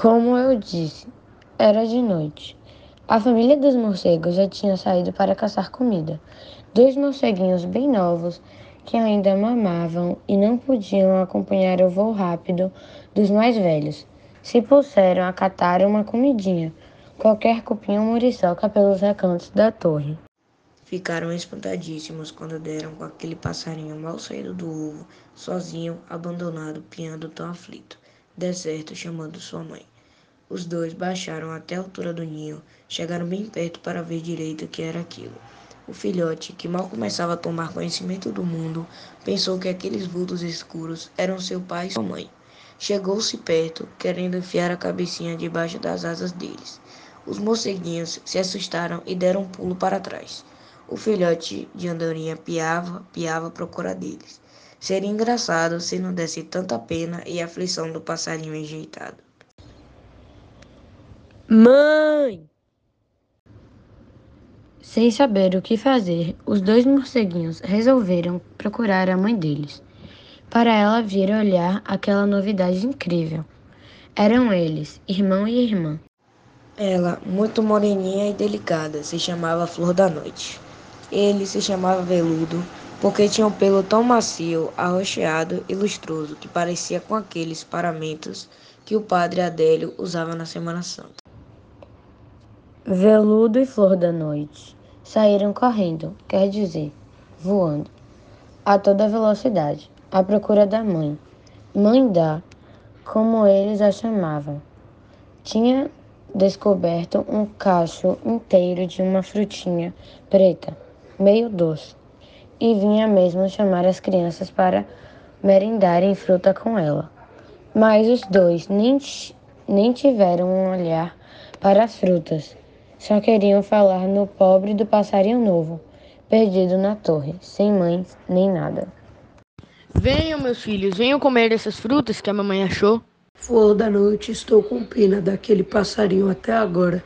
Como eu disse, era de noite. A família dos morcegos já tinha saído para caçar comida. Dois morceguinhos bem novos, que ainda mamavam e não podiam acompanhar o voo rápido dos mais velhos, se puseram a catar uma comidinha, qualquer cupim ou muriçoca pelos recantos da torre. Ficaram espantadíssimos quando deram com aquele passarinho mal saído do ovo, sozinho, abandonado, piando tão aflito, deserto, chamando sua mãe. Os dois baixaram até a altura do ninho, chegaram bem perto para ver direito o que era aquilo. O filhote, que mal começava a tomar conhecimento do mundo, pensou que aqueles vultos escuros eram seu pai e sua mãe. Chegou-se perto, querendo enfiar a cabecinha debaixo das asas deles. Os morceguinhos se assustaram e deram um pulo para trás. O filhote de andorinha piava, piava à procura deles. Seria engraçado se não desse tanta pena e aflição do passarinho enjeitado. Mãe! Sem saber o que fazer, os dois morceguinhos resolveram procurar a mãe deles, para ela vir olhar aquela novidade incrível. Eram eles, irmão e irmã. Ela, muito moreninha e delicada, se chamava Flor da Noite. Ele se chamava Veludo porque tinha um pelo tão macio, arroxeado e lustroso que parecia com aqueles paramentos que o padre Adélio usava na Semana Santa. Veludo e Flor da Noite saíram correndo, quer dizer, voando, a toda velocidade, à procura da mãe. Mãe da, como eles a chamavam. Tinha descoberto um cacho inteiro de uma frutinha preta meio doce, e vinha mesmo chamar as crianças para merendarem fruta com ela. Mas os dois nem, nem tiveram um olhar para as frutas, só queriam falar no pobre do passarinho novo, perdido na torre, sem mãe nem nada. Venham, meus filhos, venham comer essas frutas que a mamãe achou. Flor da noite, estou com pena daquele passarinho até agora.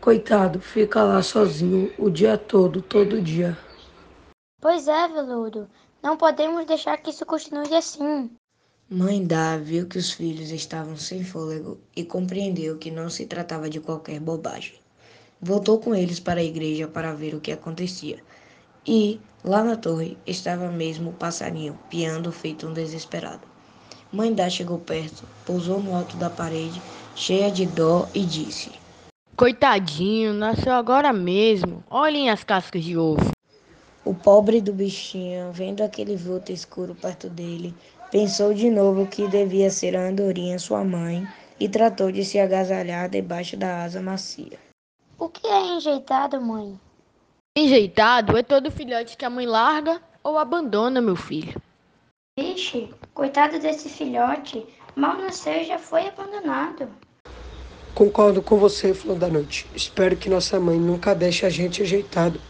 Coitado, fica lá sozinho o dia todo, todo dia. Pois é, Veludo. Não podemos deixar que isso continue assim. Mãe Dá viu que os filhos estavam sem fôlego e compreendeu que não se tratava de qualquer bobagem. Voltou com eles para a igreja para ver o que acontecia. E, lá na torre, estava mesmo o passarinho, piando feito um desesperado. Mãe Dá chegou perto, pousou no alto da parede, cheia de dó, e disse: Coitadinho, nasceu agora mesmo. Olhem as cascas de ovo. O pobre do bichinho, vendo aquele vulto escuro perto dele, pensou de novo que devia ser a andorinha sua mãe e tratou de se agasalhar debaixo da asa macia. O que é enjeitado, mãe? Enjeitado é todo filhote que a mãe larga ou abandona, meu filho. Vixe, coitado desse filhote, mal nasceu e já foi abandonado. Concordo com você, Flor da Noite. Espero que nossa mãe nunca deixe a gente ajeitado.